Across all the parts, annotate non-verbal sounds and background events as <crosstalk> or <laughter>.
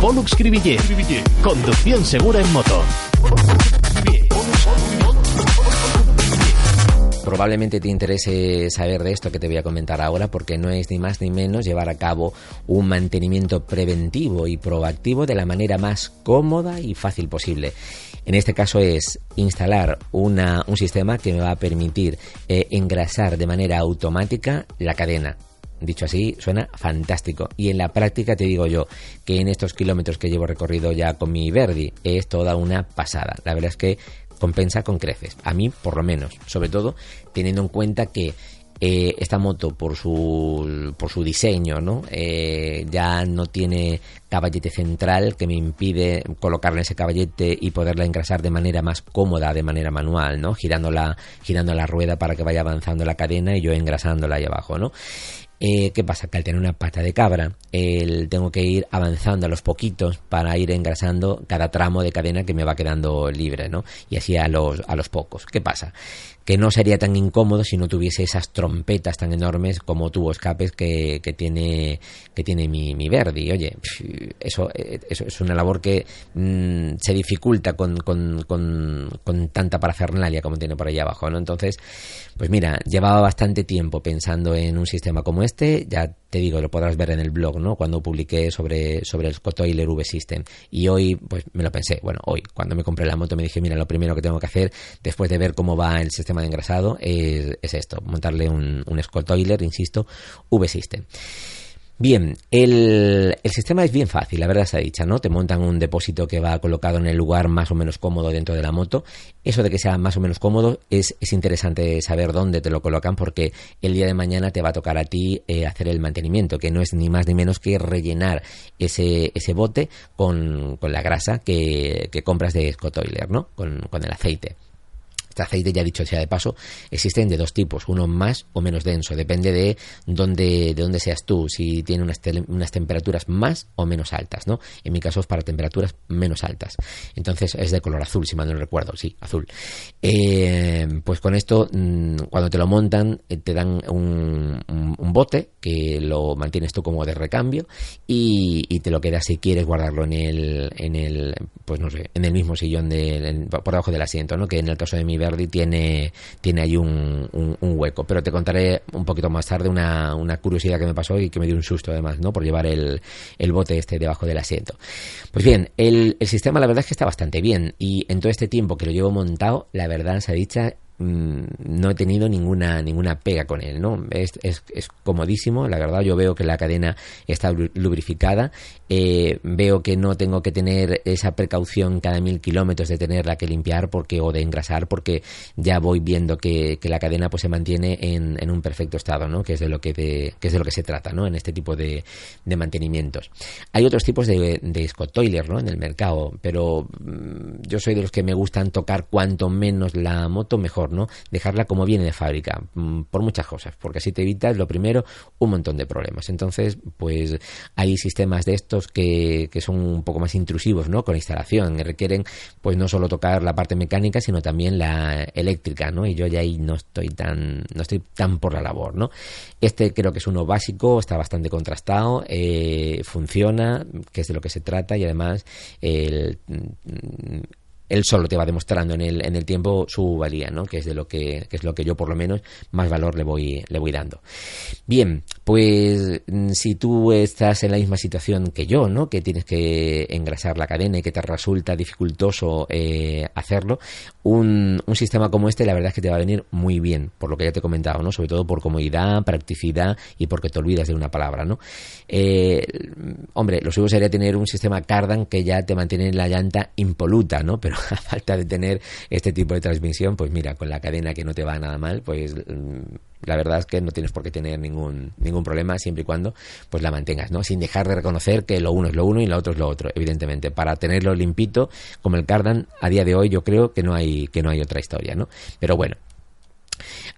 Pollux Cribillé. Conducción segura en moto. Probablemente te interese saber de esto que te voy a comentar ahora porque no es ni más ni menos llevar a cabo un mantenimiento preventivo y proactivo de la manera más cómoda y fácil posible. En este caso es instalar una, un sistema que me va a permitir eh, engrasar de manera automática la cadena. Dicho así, suena fantástico. Y en la práctica te digo yo que en estos kilómetros que llevo recorrido ya con mi Verdi es toda una pasada. La verdad es que compensa con creces. A mí, por lo menos. Sobre todo teniendo en cuenta que eh, esta moto por su, por su diseño, ¿no? Eh, ya no tiene caballete central que me impide colocarle ese caballete y poderla engrasar de manera más cómoda, de manera manual, ¿no? Girando la, girando la rueda para que vaya avanzando la cadena y yo engrasándola ahí abajo, ¿no? Eh, ¿Qué pasa? Que al tener una pata de cabra, tengo que ir avanzando a los poquitos para ir engrasando cada tramo de cadena que me va quedando libre, ¿no? Y así a los, a los pocos. ¿Qué pasa? Que no sería tan incómodo si no tuviese esas trompetas tan enormes como tubo escapes que, que tiene, que tiene mi, mi Verdi. Oye, eso, eso es una labor que mm, se dificulta con, con, con, con tanta parafernalia como tiene por ahí abajo, ¿no? Entonces, pues mira, llevaba bastante tiempo pensando en un sistema como este, ya te digo, lo podrás ver en el blog, ¿no? Cuando publiqué sobre, sobre el Scotoiler V-System. Y hoy, pues me lo pensé, bueno, hoy, cuando me compré la moto me dije, mira, lo primero que tengo que hacer, después de ver cómo va el sistema de engrasado, es, es esto, montarle un, un Scotoiler, insisto, V-System. Bien, el, el, sistema es bien fácil, la verdad se ha dicho, ¿no? Te montan un depósito que va colocado en el lugar más o menos cómodo dentro de la moto. Eso de que sea más o menos cómodo es, es interesante saber dónde te lo colocan porque el día de mañana te va a tocar a ti eh, hacer el mantenimiento, que no es ni más ni menos que rellenar ese, ese bote con, con la grasa que, que compras de Scott Oiler, ¿no? Con, con el aceite. Este aceite, ya dicho sea de paso, existen de dos tipos, uno más o menos denso, depende de dónde, de dónde seas tú, si tiene unas, unas temperaturas más o menos altas, ¿no? En mi caso es para temperaturas menos altas. Entonces es de color azul, si mal no recuerdo, sí, azul. Eh, pues con esto, mm, cuando te lo montan, eh, te dan un, un, bote que lo mantienes tú como de recambio y, y, te lo quedas si quieres guardarlo en el, en el, pues no sé, en el mismo sillón de, por debajo del asiento, ¿no? Que en el caso de mi Tiene, tiene ahí un, un, un, hueco. Pero te contaré un poquito más tarde una, una, curiosidad que me pasó y que me dio un susto además, ¿no? Por llevar el, el bote este debajo del asiento. Pues bien, el, el sistema la verdad es que está bastante bien y en todo este tiempo que lo llevo montado, la verdad se ha dicho Mm, no he tenido ninguna ninguna pega con él, ¿no? Es, es, comodísimo, la verdad, yo veo que la cadena está lubrificada, eh, veo que no tengo que tener esa precaución cada mil kilómetros de tenerla que limpiar porque o de engrasar porque ya voy viendo que, que la cadena pues se mantiene en, en, un perfecto estado, ¿no? Que es de lo que, de, que es de lo que se trata, ¿no? En este tipo de, mantenimientos. Hay otros tipos de, de ¿no? En el mercado, pero mm, yo soy de los que me gustan tocar cuanto menos la moto mejor ¿no? Dejarla como viene de fábrica, mm, por muchas cosas, porque así te evitas, lo primero, un montón de problemas. Entonces, pues hay sistemas de estos que, que son un poco más intrusivos, ¿no? Con instalación, que requieren, pues no solo tocar la parte mecánica, sino también la eléctrica, ¿no? Y yo ya ahí no estoy tan, no estoy tan por la labor, ¿no? Este creo que es uno básico, está bastante contrastado, eh, funciona, que es de lo que se trata, y además el él solo te va demostrando en el, en el tiempo su valía, ¿no? Que es de lo que, que, es lo que yo por lo menos más valor le voy, le voy dando. Bien, pues mm, si tú estás en la misma situación que yo, ¿no? Que tienes que engrasar la cadena y que te resulta dificultoso eh, hacerlo, un, un, sistema como este la verdad es que te va a venir muy bien, por lo que ya te he comentado, ¿no? Sobre todo por comodidad, practicidad y porque te olvidas de una palabra, ¿no? Eh, hombre, lo suyo sería tener un sistema Cardan que ya te mantiene la llanta impoluta, ¿no? Pero a <laughs> falta de tener este tipo de transmisión, pues mira, con la cadena que no te va nada mal, pues mm, la verdad es que no tienes por qué tener ningún, ningún problema siempre y cuando pues la mantengas, ¿no? Sin dejar de reconocer que lo uno es lo uno y lo otro es lo otro, evidentemente. Para tenerlo limpito, como el Cardan, a día de hoy yo creo que no hay, que no hay otra historia, ¿no? Pero bueno,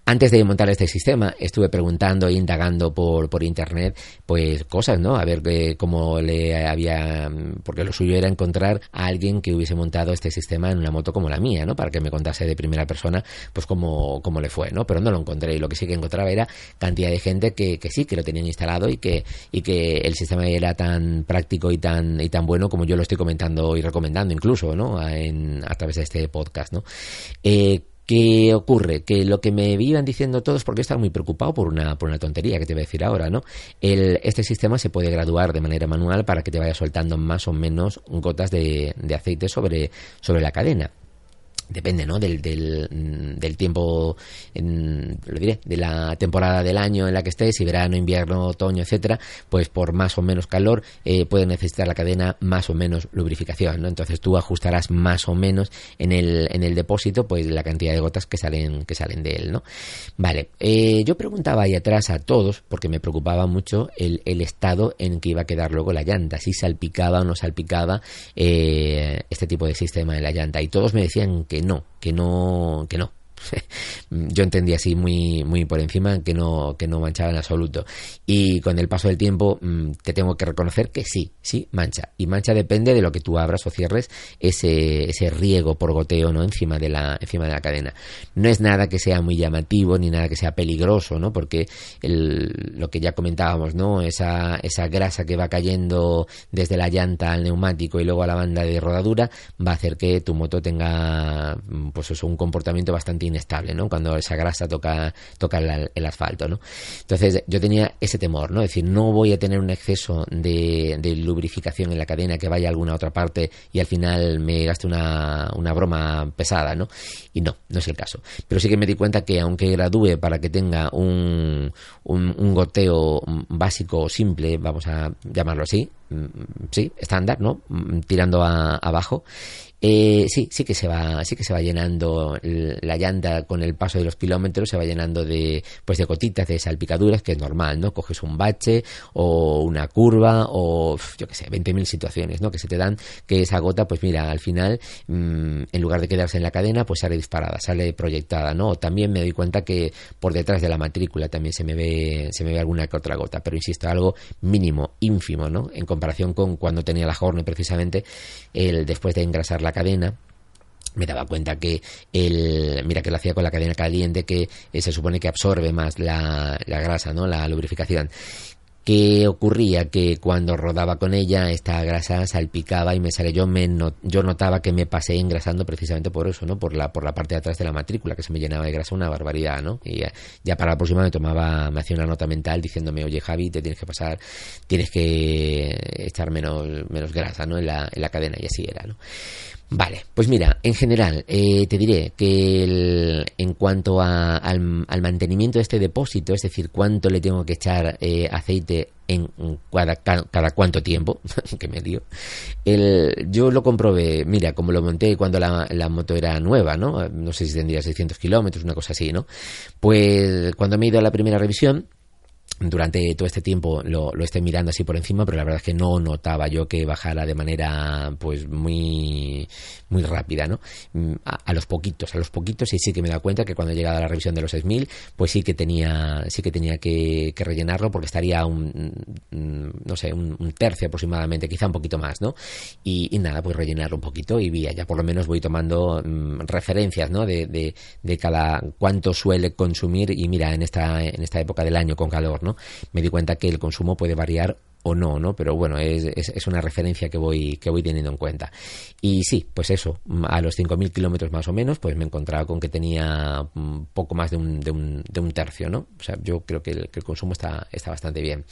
antes de montar este sistema, estuve preguntando e indagando por, por internet, pues cosas, ¿no? A ver eh, cómo le había. Porque lo suyo era encontrar a alguien que hubiese montado este sistema en una moto como la mía, ¿no? Para que me contase de primera persona, pues cómo, cómo le fue, ¿no? Pero no lo encontré. Y lo que sí que encontraba era cantidad de gente que, sí, que lo tenían instalado y que, y que el sistema era tan práctico y tan, y tan bueno como yo lo estoy comentando y recomendando, incluso, ¿no? En, a través de este podcast, ¿no? Eh, ¿Qué ocurre? Que lo que me iban diciendo todos, porque estaba muy preocupado por una, por una tontería que te voy a decir ahora, ¿no? El, este sistema se puede graduar de manera manual para que te vaya soltando más o menos gotas de, de aceite sobre, sobre la cadena depende ¿no? del, del, mm, del tiempo en, lo diré de la temporada del año en la que estés si verano invierno otoño etcétera pues por más o menos calor eh, puede necesitar la cadena más o menos lubrificación ¿no? entonces tú ajustarás más o menos en el, en el depósito pues la cantidad de gotas que salen que salen de él ¿no? vale eh, yo preguntaba ahí atrás a todos porque me preocupaba mucho el, el, estado en que iba a quedar luego la llanta si salpicaba o no salpicaba eh, este tipo de sistema de la llanta y todos me decían que no, que no, que no, <laughs> yo entendía así muy, muy por encima que no, que no manchaba en absoluto. Y con el paso del tiempo mm, te tengo que reconocer que sí, sí, mancha. Y mancha depende de lo que tú abras o cierres ese, ese riego por goteo, ¿no? Encima de la, encima de la cadena. No es nada que sea muy llamativo ni nada que sea peligroso, ¿no? Porque el, lo que ya comentábamos, ¿no? Esa, esa grasa que va cayendo desde la llanta al neumático y luego a la banda de rodadura va a hacer que tu moto tenga, pues eso, un comportamiento bastante inestable, ¿no? Cuando esa grasa toca, toca el, asfalto, ¿no? Entonces yo tenía ese temor, ¿no? Es decir, no voy a tener un exceso de, lubrificación en la cadena que vaya a alguna otra parte y al final me gaste una, una broma pesada, ¿no? Y no, no es el caso. Pero sí que me di cuenta que aunque gradúe para que tenga un, un, un goteo básico simple, vamos a llamarlo así, mm, sí, estándar, ¿no? Mm, tirando a, abajo, eh, sí, sí que se va, sí que se va llenando la llanta con el paso de los kilómetros, se va llenando de, pues de gotitas, de salpicaduras, que es normal, ¿no? Coges un bache o una curva o, yo qué sé, 20.000 situaciones, ¿no? Que se te dan que esa gota, pues mira, al final, mmm, en lugar de quedarse en la cadena, pues sale disparada, sale proyectada, ¿no? También me doy cuenta que por detrás de la matrícula también se me ve, se me ve alguna que otra gota, pero insisto, algo mínimo, ínfimo, ¿no? En comparación con cuando tenía la Horne precisamente, el después de engrasar la cadena me daba cuenta que el mira que lo hacía con la cadena caliente que eh, se supone que absorbe más la, la grasa no la lubrificación ¿Qué ocurría? Que cuando rodaba con ella, esta grasa salpicaba y me sale. Yo, me yo notaba que me pasé engrasando precisamente por eso, ¿no? Por la, por la parte de atrás de la matrícula, que se me llenaba de grasa una barbaridad, ¿no? Y ya, para la próxima me tomaba, me hacía una nota mental diciéndome, oye Javi, te tienes que pasar, tienes que echar menos, menos grasa, ¿no? En la, en la cadena, y así era, ¿no? Vale, pues mira, en general eh, te diré que el, en cuanto a, al, al, mantenimiento de este depósito, es decir, cuánto le tengo que echar eh, aceite en cada, cada, cuánto tiempo, <laughs> que me dio, el, yo lo comprobé, mira, como lo monté cuando la, la moto era nueva, ¿no? No sé si tendría 600 kilómetros, una cosa así, ¿no? Pues cuando me he ido a la primera revisión, durante todo este tiempo lo, lo estoy mirando así por encima, pero la verdad es que no notaba yo que bajara de manera pues muy muy rápida, ¿no? Mm, a, los poquitos, a los poquitos y sí que me da cuenta que cuando llegado a la revisión de los 6000, pues sí que tenía sí que tenía que, que rellenarlo porque estaría un mm, no sé, un, tercio aproximadamente, quizá un poquito más, ¿no? Y, nada, pues rellenarlo un poquito y vía, ya por lo menos voy tomando mmm, referencias, ¿no? De, de, de cada cuánto suele consumir y mira, en esta en esta época del año con calor, Me di cuenta que el consumo puede variar o no, ¿no? Pero bueno, es, es, una referencia que voy, que voy teniendo en cuenta. Y sí, pues eso, a los 5.000 kilómetros más o menos, pues me encontraba con que tenía poco más de un, de un, tercio, ¿no? O sea, yo creo que el, consumo está, está bastante bien.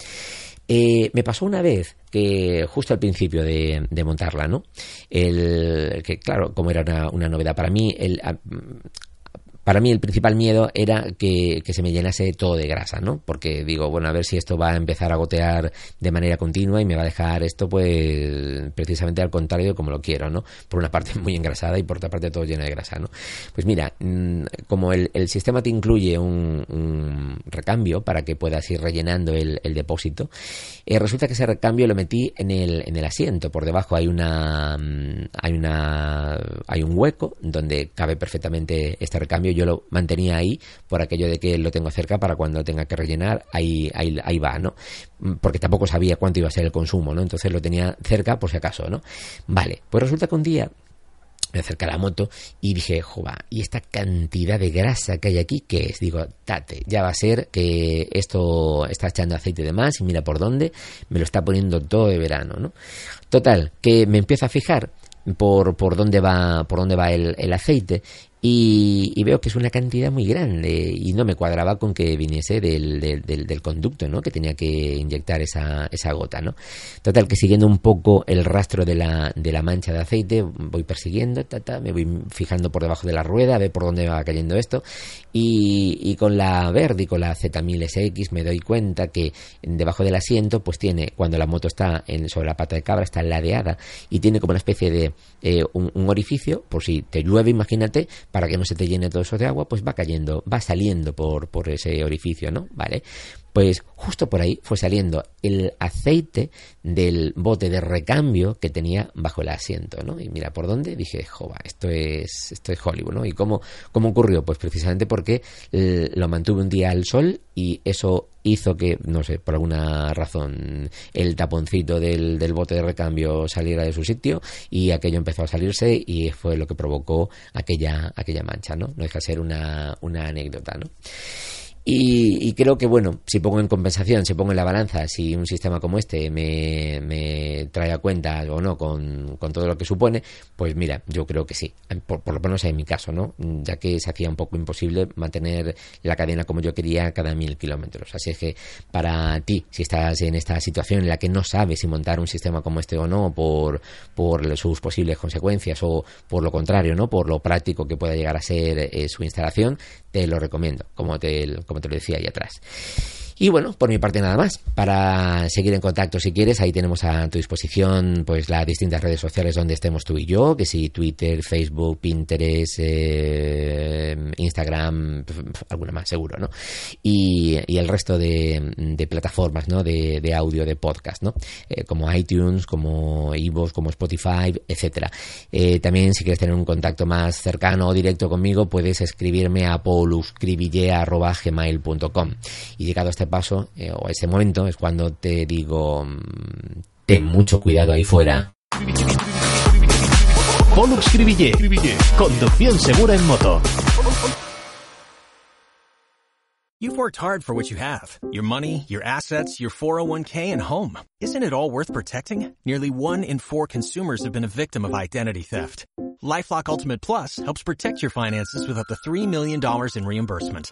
Eh, me pasó una vez que justo al principio de, de montarla, ¿no? El, que claro, como era una, una novedad para mí, el, para mí el principal miedo era que, se me llenase todo de grasa, ¿no? Porque digo, bueno, a ver si esto va a empezar a gotear de manera continua y me va a dejar esto, pues, precisamente al contrario como lo quiero, ¿no? Por una parte <laughs> muy engrasada y por otra parte todo lleno de grasa, ¿no? Pues mira, mm, como el, sistema te incluye un, recambio para que puedas ir rellenando el, depósito, eh, resulta que ese recambio lo metí en el, en el asiento. Por debajo hay una, mm, hay una, hay un hueco donde cabe perfectamente este recambio. Lo mantenía ahí por aquello de que lo tengo cerca para cuando tenga que rellenar, ahí, ahí, ahí va, ¿no? Mm, porque tampoco sabía cuánto iba a ser el consumo, ¿no? Entonces lo tenía cerca por si acaso, ¿no? Vale, pues resulta que un día me acerqué a la moto y dije, jova, ¿y esta cantidad de grasa que hay aquí qué es? Digo, tate, ya va a ser que esto está echando aceite de más y mira por dónde, me lo está poniendo todo de verano, ¿no? Total, que me empiezo a fijar por, por dónde va, por dónde va el, el aceite y, veo que es una cantidad muy grande y no me cuadraba con que viniese del, del, del, del conducto, ¿no? Que tenía que inyectar esa, esa gota, ¿no? Total, que siguiendo un poco el rastro de la, de la mancha de aceite, voy persiguiendo, ta, ta, me voy fijando por debajo de la rueda, a ver por dónde va cayendo esto y, y con la Verdi, con la Z1000SX, me doy cuenta que debajo del asiento, pues tiene, cuando la moto está en, sobre la pata de cabra, está ladeada y tiene como una especie de eh, un orificio, por si te llueve, imagínate, para que no se te llene todo eso de agua, pues va cayendo, va saliendo por, por ese orificio, ¿no? Vale. Pues justo por ahí fue saliendo el aceite del bote de recambio que tenía bajo el asiento, ¿no? Y mira por dónde dije, jova, esto es, esto es Hollywood, ¿no? ¿Y cómo, cómo ocurrió? Pues precisamente porque lo mantuve un día al sol y eso hizo que, no sé, por alguna razón, el taponcito del, del bote de recambio saliera de su sitio y aquello empezó a salirse y fue lo que provocó aquella, aquella mancha, ¿no? No deja de ser una, una anécdota, ¿no? Y, y, creo que, bueno, si pongo en compensación, si pongo en la balanza, si un sistema como este me, me trae a cuenta o no con, con, todo lo que supone, pues mira, yo creo que sí. Por, por, lo menos en mi caso, ¿no? Ya que se hacía un poco imposible mantener la cadena como yo quería cada mil kilómetros. Así es que para ti, si estás en esta situación en la que no sabes si montar un sistema como este o no, por, por sus posibles consecuencias o por lo contrario, ¿no? Por lo práctico que pueda llegar a ser eh, su instalación, te lo recomiendo, como te, como te lo decía ahí atrás. Y bueno, por mi parte nada más. Para seguir en contacto si quieres, ahí tenemos a tu disposición pues las distintas redes sociales donde estemos tú y yo, que si Twitter, Facebook, Pinterest, eh, Instagram, alguna más seguro, ¿no? Y, el resto de, plataformas, ¿no? De, audio, de podcast, ¿no? Eh, como iTunes, como iVoox, como Spotify, etcétera. Eh, también si quieres tener un contacto más cercano o directo conmigo, puedes escribirme a pauluscribille.gmail.com y llegado a este paso eh, o ese momento es cuando te digo mm, ten mucho cuidado ahí fuera. Pollux Cribillé. Conducción segura en moto. You've worked hard for what you have. Your money, your assets, your 401k, and home. Isn't it all worth protecting? Nearly one in four consumers have been a victim of identity theft. LifeLock Ultimate Plus helps protect your finances with up to $3 million in reimbursement.